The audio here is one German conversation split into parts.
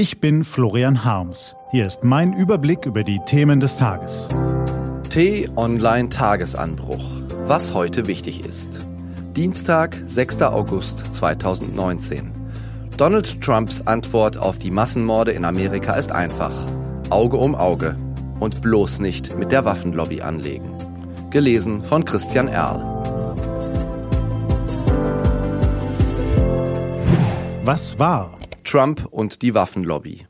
Ich bin Florian Harms. Hier ist mein Überblick über die Themen des Tages. T-Online Tagesanbruch. Was heute wichtig ist. Dienstag, 6. August 2019. Donald Trumps Antwort auf die Massenmorde in Amerika ist einfach. Auge um Auge. Und bloß nicht mit der Waffenlobby anlegen. Gelesen von Christian Erl. Was war? Trump und die Waffenlobby.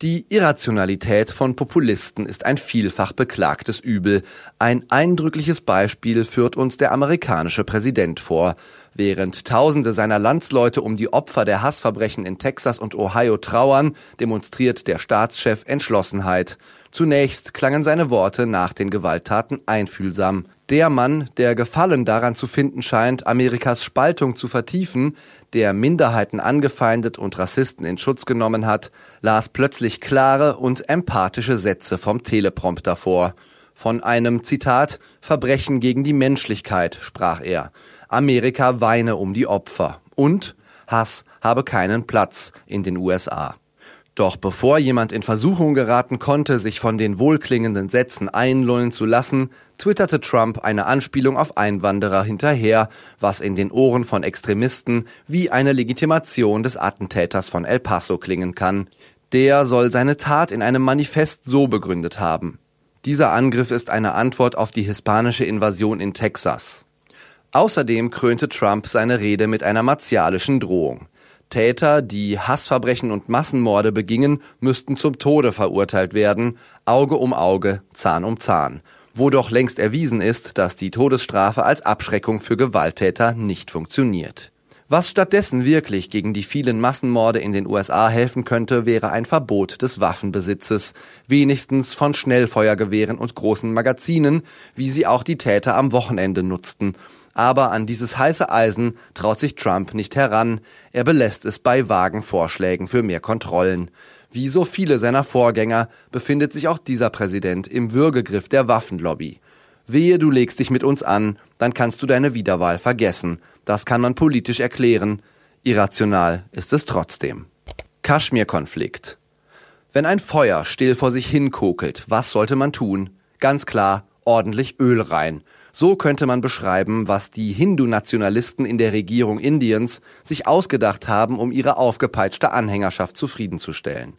Die Irrationalität von Populisten ist ein vielfach beklagtes Übel. Ein eindrückliches Beispiel führt uns der amerikanische Präsident vor. Während Tausende seiner Landsleute um die Opfer der Hassverbrechen in Texas und Ohio trauern, demonstriert der Staatschef Entschlossenheit. Zunächst klangen seine Worte nach den Gewalttaten einfühlsam. Der Mann, der Gefallen daran zu finden scheint, Amerikas Spaltung zu vertiefen, der Minderheiten angefeindet und Rassisten in Schutz genommen hat, las plötzlich klare und empathische Sätze vom Teleprompter vor. Von einem Zitat Verbrechen gegen die Menschlichkeit sprach er. Amerika weine um die Opfer und Hass habe keinen Platz in den USA. Doch bevor jemand in Versuchung geraten konnte, sich von den wohlklingenden Sätzen einlullen zu lassen, twitterte Trump eine Anspielung auf Einwanderer hinterher, was in den Ohren von Extremisten wie eine Legitimation des Attentäters von El Paso klingen kann. Der soll seine Tat in einem Manifest so begründet haben. Dieser Angriff ist eine Antwort auf die hispanische Invasion in Texas. Außerdem krönte Trump seine Rede mit einer martialischen Drohung. Täter, die Hassverbrechen und Massenmorde begingen, müssten zum Tode verurteilt werden, Auge um Auge, Zahn um Zahn, wo doch längst erwiesen ist, dass die Todesstrafe als Abschreckung für Gewalttäter nicht funktioniert. Was stattdessen wirklich gegen die vielen Massenmorde in den USA helfen könnte, wäre ein Verbot des Waffenbesitzes, wenigstens von Schnellfeuergewehren und großen Magazinen, wie sie auch die Täter am Wochenende nutzten, aber an dieses heiße Eisen traut sich Trump nicht heran. Er belässt es bei vagen Vorschlägen für mehr Kontrollen. Wie so viele seiner Vorgänger befindet sich auch dieser Präsident im Würgegriff der Waffenlobby. Wehe, du legst dich mit uns an, dann kannst du deine Wiederwahl vergessen. Das kann man politisch erklären. Irrational ist es trotzdem. Kaschmir-Konflikt. Wenn ein Feuer still vor sich hinkokelt, was sollte man tun? Ganz klar, ordentlich Öl rein. So könnte man beschreiben, was die Hindu-Nationalisten in der Regierung Indiens sich ausgedacht haben, um ihre aufgepeitschte Anhängerschaft zufriedenzustellen.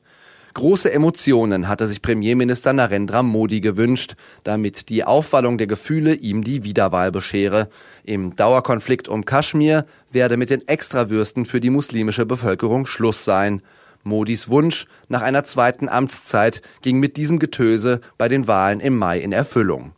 Große Emotionen hatte sich Premierminister Narendra Modi gewünscht, damit die Aufwallung der Gefühle ihm die Wiederwahl beschere. Im Dauerkonflikt um Kaschmir werde mit den Extrawürsten für die muslimische Bevölkerung Schluss sein. Modis Wunsch nach einer zweiten Amtszeit ging mit diesem Getöse bei den Wahlen im Mai in Erfüllung.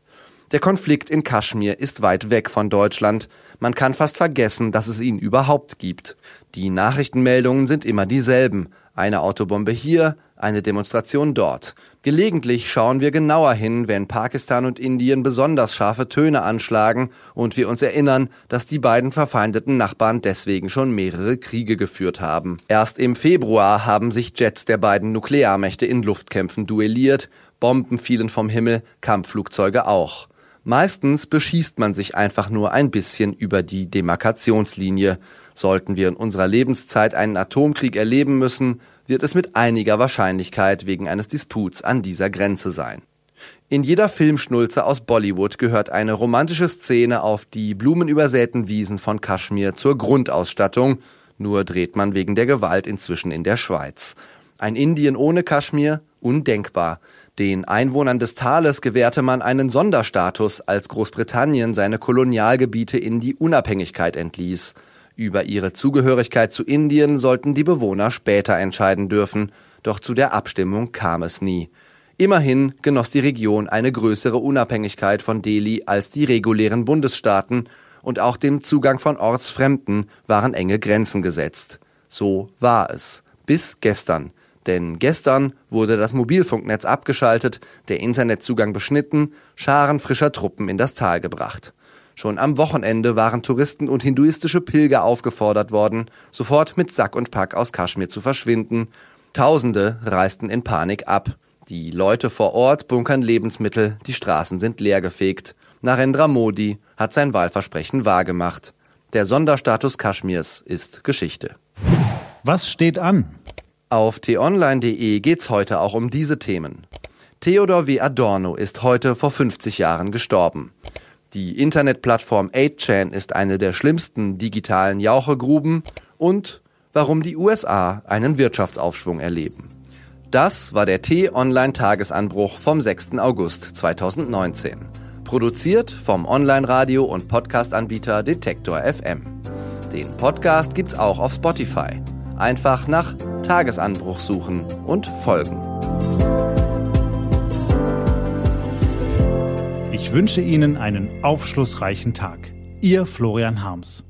Der Konflikt in Kaschmir ist weit weg von Deutschland. Man kann fast vergessen, dass es ihn überhaupt gibt. Die Nachrichtenmeldungen sind immer dieselben. Eine Autobombe hier, eine Demonstration dort. Gelegentlich schauen wir genauer hin, wenn Pakistan und Indien besonders scharfe Töne anschlagen und wir uns erinnern, dass die beiden verfeindeten Nachbarn deswegen schon mehrere Kriege geführt haben. Erst im Februar haben sich Jets der beiden Nuklearmächte in Luftkämpfen duelliert, Bomben fielen vom Himmel, Kampfflugzeuge auch. Meistens beschießt man sich einfach nur ein bisschen über die Demarkationslinie. Sollten wir in unserer Lebenszeit einen Atomkrieg erleben müssen, wird es mit einiger Wahrscheinlichkeit wegen eines Disputs an dieser Grenze sein. In jeder Filmschnulze aus Bollywood gehört eine romantische Szene auf die blumenübersäten Wiesen von Kaschmir zur Grundausstattung, nur dreht man wegen der Gewalt inzwischen in der Schweiz. Ein Indien ohne Kaschmir? Undenkbar. Den Einwohnern des Tales gewährte man einen Sonderstatus, als Großbritannien seine Kolonialgebiete in die Unabhängigkeit entließ. Über ihre Zugehörigkeit zu Indien sollten die Bewohner später entscheiden dürfen, doch zu der Abstimmung kam es nie. Immerhin genoss die Region eine größere Unabhängigkeit von Delhi als die regulären Bundesstaaten und auch dem Zugang von Ortsfremden waren enge Grenzen gesetzt. So war es. Bis gestern. Denn gestern wurde das Mobilfunknetz abgeschaltet, der Internetzugang beschnitten, Scharen frischer Truppen in das Tal gebracht. Schon am Wochenende waren Touristen und hinduistische Pilger aufgefordert worden, sofort mit Sack und Pack aus Kaschmir zu verschwinden. Tausende reisten in Panik ab. Die Leute vor Ort bunkern Lebensmittel, die Straßen sind leergefegt. Narendra Modi hat sein Wahlversprechen wahrgemacht. Der Sonderstatus Kaschmirs ist Geschichte. Was steht an? Auf t-online.de geht's heute auch um diese Themen. Theodor W. Adorno ist heute vor 50 Jahren gestorben. Die Internetplattform 8chan ist eine der schlimmsten digitalen Jauchegruben und warum die USA einen Wirtschaftsaufschwung erleben. Das war der T-Online-Tagesanbruch vom 6. August 2019. Produziert vom Online-Radio- und Podcast-Anbieter Detektor FM. Den Podcast gibt's auch auf Spotify. Einfach nach Tagesanbruch suchen und folgen. Ich wünsche Ihnen einen aufschlussreichen Tag. Ihr Florian Harms.